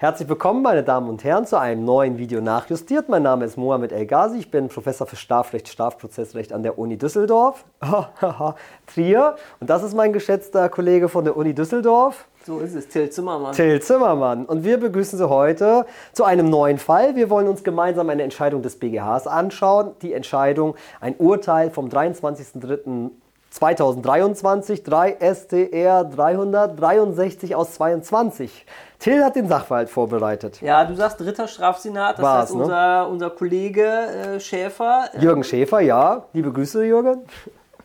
Herzlich willkommen, meine Damen und Herren, zu einem neuen Video nachjustiert. Mein Name ist Mohamed El Ghazi, ich bin Professor für Strafrecht, Strafprozessrecht an der Uni Düsseldorf, Trier. Und das ist mein geschätzter Kollege von der Uni Düsseldorf. So ist es, Till Zimmermann. Till Zimmermann. Und wir begrüßen Sie heute zu einem neuen Fall. Wir wollen uns gemeinsam eine Entscheidung des BGHs anschauen. Die Entscheidung, ein Urteil vom 23.03. 2023, 3 STR 363 aus 22. Till hat den Sachverhalt vorbereitet. Ja, du sagst dritter Strafsenat, das War's, heißt ne? unser, unser Kollege äh, Schäfer, äh, Jürgen Schäfer, ja. Liebe Grüße, Jürgen.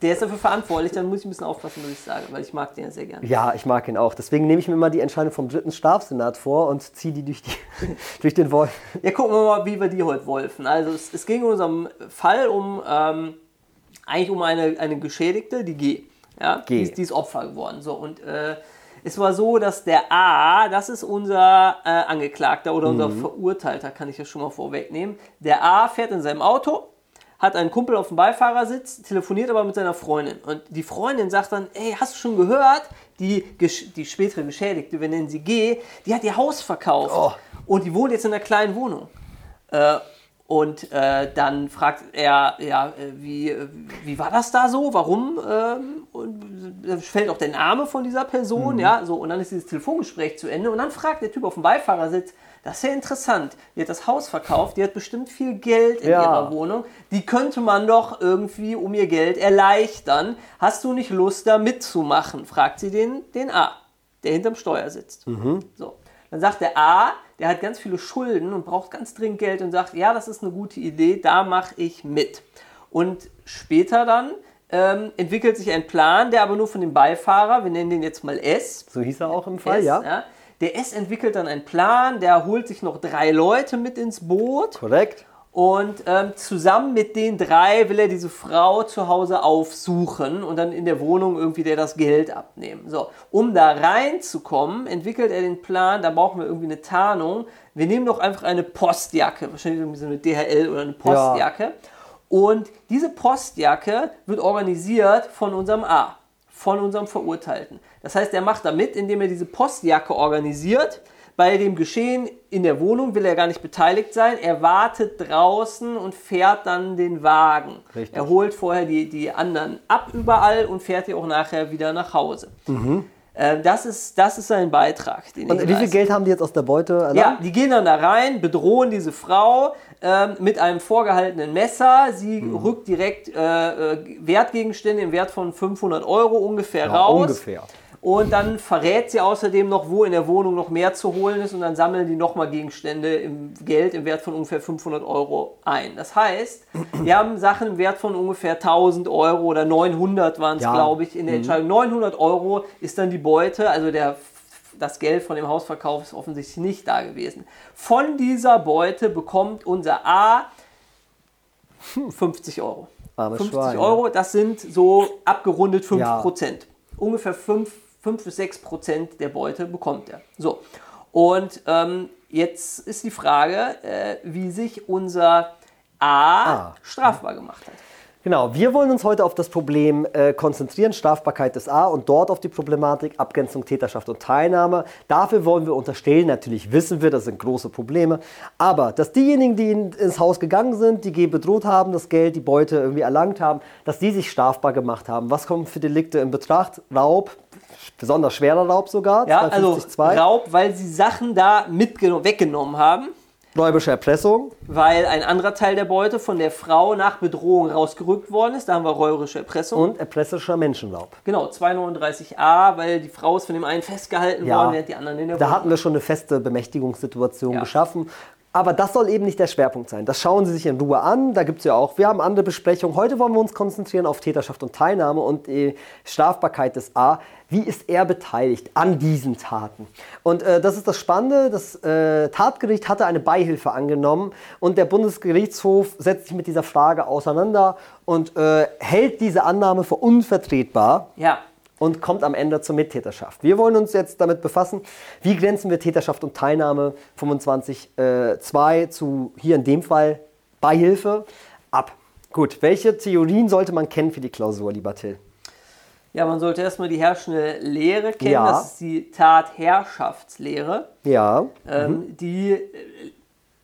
der ist dafür verantwortlich, dann muss ich ein bisschen aufpassen, was ich sage, weil ich mag den ja sehr gerne. Ja, ich mag ihn auch. Deswegen nehme ich mir mal die Entscheidung vom dritten Strafsenat vor und ziehe die durch, die, durch den Wolf. Ja, gucken wir mal, wie wir die heute wolfen. Also es, es ging in unserem Fall um ähm, eigentlich um eine, eine Geschädigte, die G. Ja, G. Die, ist- die ist Opfer geworden. So, und äh, es war so, dass der A, das ist unser äh, Angeklagter oder unser Verurteilter, kann ich ja schon mal vorwegnehmen. Der A fährt in seinem Auto, hat einen Kumpel auf dem Beifahrersitz, telefoniert aber mit seiner Freundin. Und die Freundin sagt dann, ey, hast du schon gehört, die, die spätere Geschädigte, wir nennen sie G, die hat ihr Haus verkauft. Oh. Und die wohnt jetzt in einer kleinen Wohnung. Äh, und äh, dann fragt er, ja, äh, wie, äh, wie war das da so? Warum? Ähm, und da fällt auch der Name von dieser Person, ja, so. Und dann ist dieses Telefongespräch zu Ende. Und dann fragt der Typ auf dem Beifahrersitz, das ist ja interessant. Die hat das Haus verkauft, die hat bestimmt viel Geld in Ja. ihrer Wohnung. Die könnte man doch irgendwie um ihr Geld erleichtern. Hast du nicht Lust, da mitzumachen? Fragt sie den, den A, der hinterm Steuer sitzt. So. Dann sagt der A, der hat ganz viele Schulden und braucht ganz dringend Geld und sagt, ja, das ist eine gute Idee, da mache ich mit. Und später dann ähm, entwickelt sich ein Plan, der aber nur von dem Beifahrer, wir nennen den jetzt mal S, So hieß er auch im Fall, S ja. Der S entwickelt dann einen Plan, der holt sich noch drei Leute mit ins Boot Korrekt. Und ähm, zusammen mit den drei will er diese Frau zu Hause aufsuchen und dann in der Wohnung irgendwie der das Geld abnehmen. So, um da reinzukommen, entwickelt er den Plan, da brauchen wir irgendwie eine Tarnung. Wir nehmen doch einfach eine Postjacke, wahrscheinlich irgendwie so eine DHL oder eine Postjacke. Und diese Postjacke wird organisiert von unserem A, von unserem Verurteilten. Das heißt, er macht da mit, indem er diese Postjacke organisiert. Bei dem Geschehen in der Wohnung will er gar nicht beteiligt sein. Er wartet draußen und fährt dann den Wagen. Richtig. Er holt vorher die, die anderen ab überall und fährt die auch nachher wieder nach Hause. Äh, das, ist, das ist sein Beitrag. Mhm. Und wie viel. Geld haben die jetzt aus der Beute erlangt? Ja, die gehen dann da rein, bedrohen diese Frau ähm, mit einem vorgehaltenen Messer. Sie Mhm. rückt direkt äh, äh, Wertgegenstände im Wert von 500 Euro ungefähr Ja, raus. ungefähr. Und dann verrät sie außerdem noch, wo in der Wohnung noch mehr zu holen ist. Und dann sammeln die nochmal Gegenstände im Geld im Wert von ungefähr 500 Euro ein. Das heißt, wir haben Sachen im Wert von ungefähr 1000 Euro oder 900 waren es, Ja. glaube ich, in der Entscheidung. 900 Euro ist dann die Beute, also der, das Geld von dem Hausverkauf ist offensichtlich nicht da gewesen. Von dieser Beute bekommt unser A 50 Euro. Armes 50 Schwein, Euro, das sind so abgerundet 5 Ja. Prozent. Ungefähr 5, 5 bis 6 Prozent der Beute bekommt er. So. Und ähm, jetzt ist die Frage, äh, wie sich unser A, Ah. strafbar gemacht hat. Genau, wir wollen uns heute auf das Problem äh, konzentrieren, Strafbarkeit des A und dort auf die Problematik Abgrenzung Täterschaft und Teilnahme. Dafür wollen wir unterstellen, natürlich wissen wir, das sind große Probleme, aber dass diejenigen, die in, ins Haus gegangen sind, die G bedroht haben, das Geld, die Beute irgendwie erlangt haben, dass die sich strafbar gemacht haben. Was kommt für Delikte in Betracht? Raub, besonders schwerer Raub sogar, Ja, also 252. Raub, weil sie Sachen da mitgenommen, weggenommen haben, räubische Erpressung, weil ein anderer Teil der Beute von der Frau nach Bedrohung rausgerückt worden ist. Da haben wir räuberische Erpressung. und erpresserischer Menschenraub. Genau, 239a, weil die Frau ist von dem einen festgehalten Ja. worden, während die anderen in der Da Wohnung hatten wir schon eine feste Bemächtigungssituation Ja. geschaffen. Aber das soll eben nicht der Schwerpunkt sein. Das schauen Sie sich in Ruhe an. Da gibt es ja auch, wir haben andere Besprechungen. Heute wollen wir uns konzentrieren auf Täterschaft und Teilnahme und die Strafbarkeit des A. Wie ist er beteiligt an diesen Taten? Und äh, das ist das Spannende. Das äh, Tatgericht hatte eine Beihilfe angenommen und der Bundesgerichtshof setzt sich mit dieser Frage auseinander und äh, hält diese Annahme für unvertretbar Ja, und kommt am Ende zur Mittäterschaft. Wir wollen uns jetzt damit befassen, wie grenzen wir Täterschaft und Teilnahme 25.2 zu hier in dem Fall Beihilfe ab. Gut, welche Theorien sollte man kennen für die Klausur, lieber Till? Ja, man sollte erstmal die herrschende Lehre kennen. Ja. Das ist die Tatherrschaftslehre, Ja. ähm, die äh,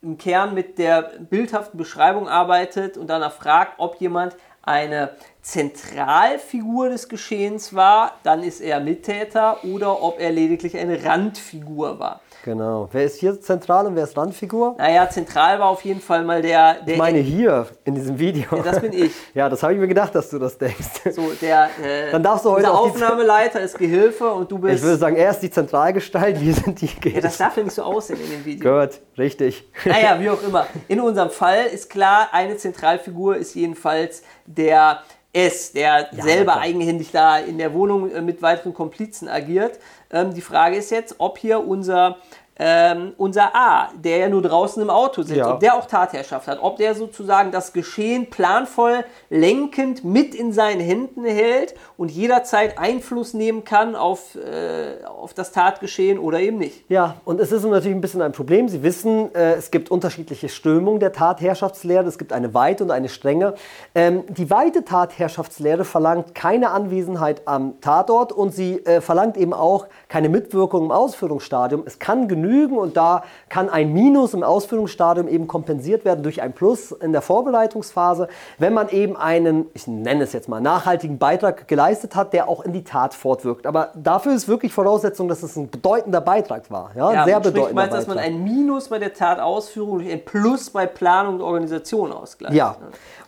im Kern mit der bildhaften Beschreibung arbeitet und danach fragt, ob jemand eine Zentralfigur des Geschehens war, dann ist er Mittäter, oder ob er lediglich eine Randfigur war. Genau. Wer ist hier zentral und wer ist Randfigur? Naja, zentral war auf jeden Fall mal der, der Ich meine hier in diesem Video. Ja, das bin ich. Ja, das habe ich mir gedacht, dass du das denkst. so der äh, Dann darfst du heute die- Aufnahmeleiter ist Gehilfe und du bist Ich würde sagen, er ist die Zentralgestalt, wir sind die ja, das darf ja nicht so aussehen in dem Video. Gut, richtig. Naja, wie auch immer. In unserem Fall ist klar, eine Zentralfigur ist jedenfalls der S, der selber klar. eigenhändig da in der Wohnung äh, mit weiteren Komplizen agiert. Ähm, die Frage ist jetzt, ob hier unser, ähm, unser A, der ja nur draußen im Auto sitzt, Ja. ob der auch Tatherrschaft hat, ob der sozusagen das Geschehen planvoll lenkend mit in seinen Händen hält und jederzeit Einfluss nehmen kann auf, äh, auf das Tatgeschehen oder eben nicht. Ja, und es ist natürlich ein bisschen ein Problem. Sie wissen, äh, es gibt unterschiedliche Strömungen der Tatherrschaftslehre. Es gibt eine weite und eine strenge. Ähm, die weite Tatherrschaftslehre verlangt keine Anwesenheit am Tatort und sie äh, verlangt eben auch keine Mitwirkung im Ausführungsstadium. Es kann genügen und da kann ein Minus im Ausführungsstadium eben kompensiert werden durch ein Plus in der Vorbereitungsphase, wenn man eben einen, ich nenne es jetzt mal, nachhaltigen Beitrag geleistet hat, der auch in die Tat fortwirkt. Aber dafür ist wirklich Voraussetzung, dass es ein bedeutender Beitrag war. Ja, Ja, sehr sprich, bedeutender meinst, dass man ein Minus bei der Tatausführung durch ein Plus bei Planung und Organisation ausgleicht. Ja,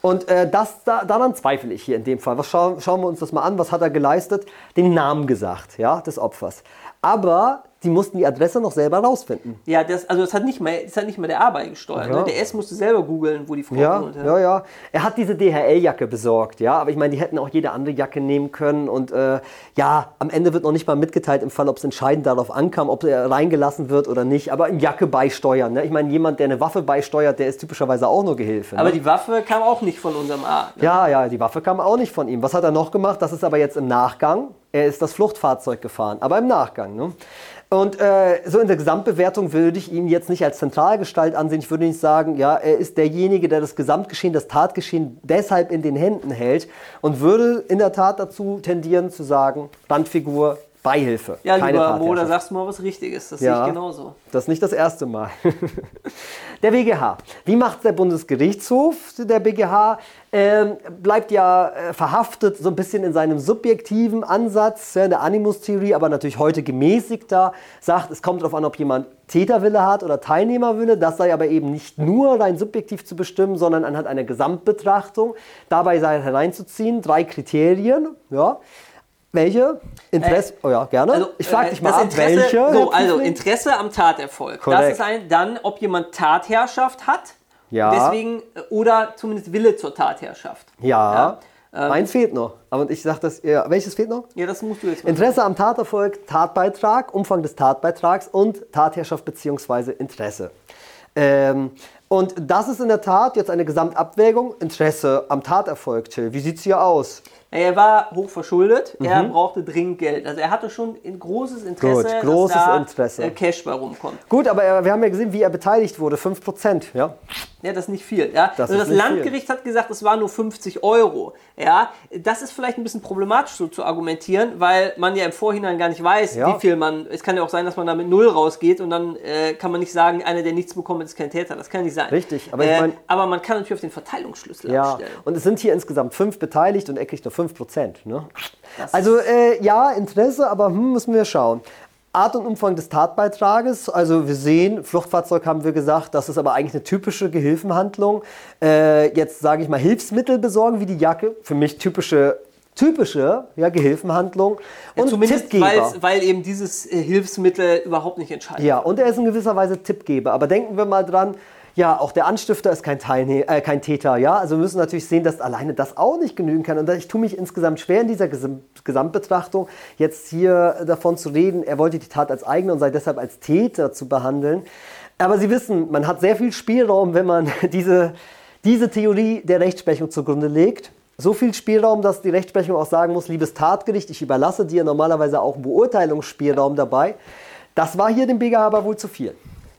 und äh, das, da, daran zweifle ich hier in dem Fall. Was schauen, schauen wir uns das mal an. Was hat er geleistet? Den Namen gesagt, ja, des Opfers. Aber die mussten die Adresse noch selber rausfinden. Ja, das, also das hat nicht mal, das hat nicht mal der A beigesteuert. Ja. Ne? Der S musste selber googeln, wo die Frau Ja, wohnt. ja, ja. Er hat diese DHL-Jacke besorgt, ja. Aber ich meine, die hätten auch jede andere Jacke nehmen können. Und äh, ja, am Ende wird noch nicht mal mitgeteilt im Fall, ob es entscheidend darauf ankam, ob er reingelassen wird oder nicht. Aber eine Jacke beisteuern. Ne? Ich meine, jemand, der eine Waffe beisteuert, der ist typischerweise auch nur Gehilfe. Aber ne? die Waffe kam auch nicht von unserem A. Ne? Ja, ja, die Waffe kam auch nicht von ihm. Was hat er noch gemacht? Das ist aber jetzt im Nachgang. Er ist das Fluchtfahrzeug gefahren, aber im Nachgang. Ne? Und äh, so in der Gesamtbewertung würde ich ihn jetzt nicht als Zentralgestalt ansehen. Ich würde nicht sagen, ja, er ist derjenige, der das Gesamtgeschehen, das Tatgeschehen deshalb in den Händen hält und würde in der Tat dazu tendieren zu sagen, Randfigur, Beihilfe. Ja, keine lieber Mo, da sagst du mal was Richtiges. Das Ja. sehe ich genauso. Das ist nicht das erste Mal. der BGH. Wie macht der Bundesgerichtshof? Der BGH ähm, bleibt ja äh, verhaftet so ein bisschen in seinem subjektiven Ansatz, ja, in der Animus-Theorie, aber natürlich heute gemäßigter, sagt, es kommt darauf an, ob jemand Täterwille hat oder Teilnehmerwille. Das sei aber eben nicht nur rein subjektiv zu bestimmen, sondern anhand einer Gesamtbetrachtung. Dabei sei hereinzuziehen drei Kriterien. Ja. Welche? Interesse? oh ja, gerne. Also, ich frage äh, dich mal das ab, Interesse, welche? So, also? Interesse am Taterfolg. Das Korrekt. ist ein, dann, ob jemand Tatherrschaft hat. Ja. Deswegen, äh, oder zumindest Wille zur Tatherrschaft. Ja, ähm, eins fehlt noch. Aber ich sage das, ja, welches fehlt noch? Ja, das musst du jetzt mal Interesse am Taterfolg, Tatbeitrag, Umfang des Tatbeitrags und Tatherrschaft bzw. Interesse. Ähm, und das ist in der Tat jetzt eine Gesamtabwägung. Interesse am Taterfolg, Till. Wie sieht es hier aus? Er war hochverschuldet, er brauchte dringend Geld. Also er hatte schon ein großes Interesse, Mhm. Gut, großes dass da Interesse. äh, Cash bei rumkommt. Gut, aber er- wir haben ja gesehen, wie er beteiligt wurde. 5%. Ja? Ja, das ist nicht viel. Ja? Das also das Landgericht hat gesagt, es waren nur 50 Euro. Ja? Das ist vielleicht ein bisschen problematisch so zu argumentieren, weil man ja im Vorhinein gar nicht weiß, Ja. wie viel man. Es kann ja auch sein, dass man da mit Null rausgeht und dann äh, kann man nicht sagen, einer, der nichts bekommt, ist kein Täter. Das kann nicht sein. Richtig, aber ich äh, mein- aber man kann natürlich auf den Verteilungsschlüssel Ja, abstellen. und es sind hier insgesamt fünf beteiligt und er kriegt nur 5%. Ne? Das Also äh, ja, Interesse, aber hm, müssen wir schauen. Art und Umfang des Tatbeitrages, also wir sehen, Fluchtfahrzeug haben wir gesagt, das ist aber eigentlich eine typische Gehilfenhandlung. Äh, jetzt sage ich mal Hilfsmittel besorgen wie die Jacke, für mich typische typische ja, Gehilfenhandlung und Zumindest Tippgeber. weil eben dieses äh, Hilfsmittel überhaupt nicht entscheidend Ja, und er ist in gewisser Weise Tippgeber. Aber denken wir mal dran, ja, auch der Anstifter ist kein, Teilne äh, kein Täter, ja. Also wir müssen natürlich sehen, dass alleine das auch nicht genügen kann. Und ich tue mich insgesamt schwer in dieser Gesam Gesamtbetrachtung, jetzt hier davon zu reden, er wollte die Tat als eigene und sei deshalb als Täter zu behandeln. Aber Sie wissen, man hat sehr viel Spielraum, wenn man diese, diese Theorie der Rechtsprechung zugrunde legt. So viel Spielraum, dass die Rechtsprechung auch sagen muss, liebes Tatgericht, ich überlasse dir normalerweise auch einen Beurteilungsspielraum dabei. Das war hier dem BGH aber wohl zu viel.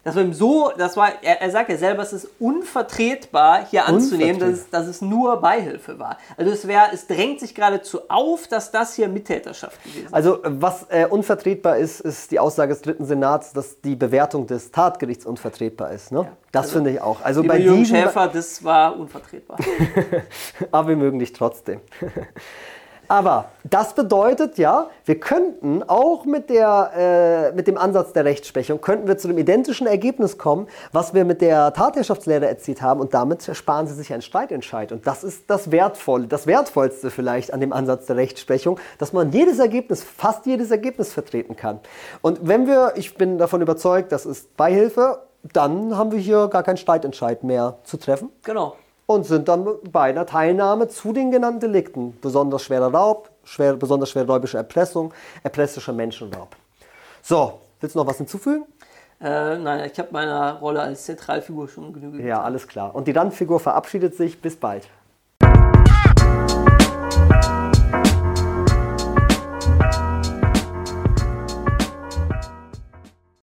Das war ihm so, das war, er, er sagt ja selber, es ist unvertretbar, hier anzunehmen, dass es, dass es nur Beihilfe war. Also es wäre, es drängt sich geradezu auf, dass das hier Mittäterschaft gewesen ist. Also was äh, unvertretbar ist, ist die Aussage des dritten Senats, dass die Bewertung des Tatgerichts unvertretbar ist. Ne? das also, finde ich auch. Also bei Jürgen Schäfer, das war unvertretbar. aber wir mögen dich trotzdem. Aber das bedeutet ja, wir könnten auch mit, der, äh, mit dem Ansatz der Rechtsprechung, könnten wir zu dem identischen Ergebnis kommen, was wir mit der Tatherrschaftslehre erzielt haben und damit ersparen sie sich einen Streitentscheid. Und das ist das Wertvolle, das Wertvollste vielleicht an dem Ansatz der Rechtsprechung, dass man jedes Ergebnis, fast jedes Ergebnis vertreten kann. Und wenn wir, ich bin davon überzeugt, das ist Beihilfe, dann haben wir hier gar keinen Streitentscheid mehr zu treffen. Genau und sind dann bei einer Teilnahme zu den genannten Delikten, besonders schwerer Raub, schwer, besonders schwere räubische Erpressung, erpressischer Menschenraub. So, willst du noch was hinzufügen? Äh, nein, ich habe meiner Rolle als Zentralfigur schon genügend. Ja, alles klar. Und die Randfigur verabschiedet sich. Bis bald.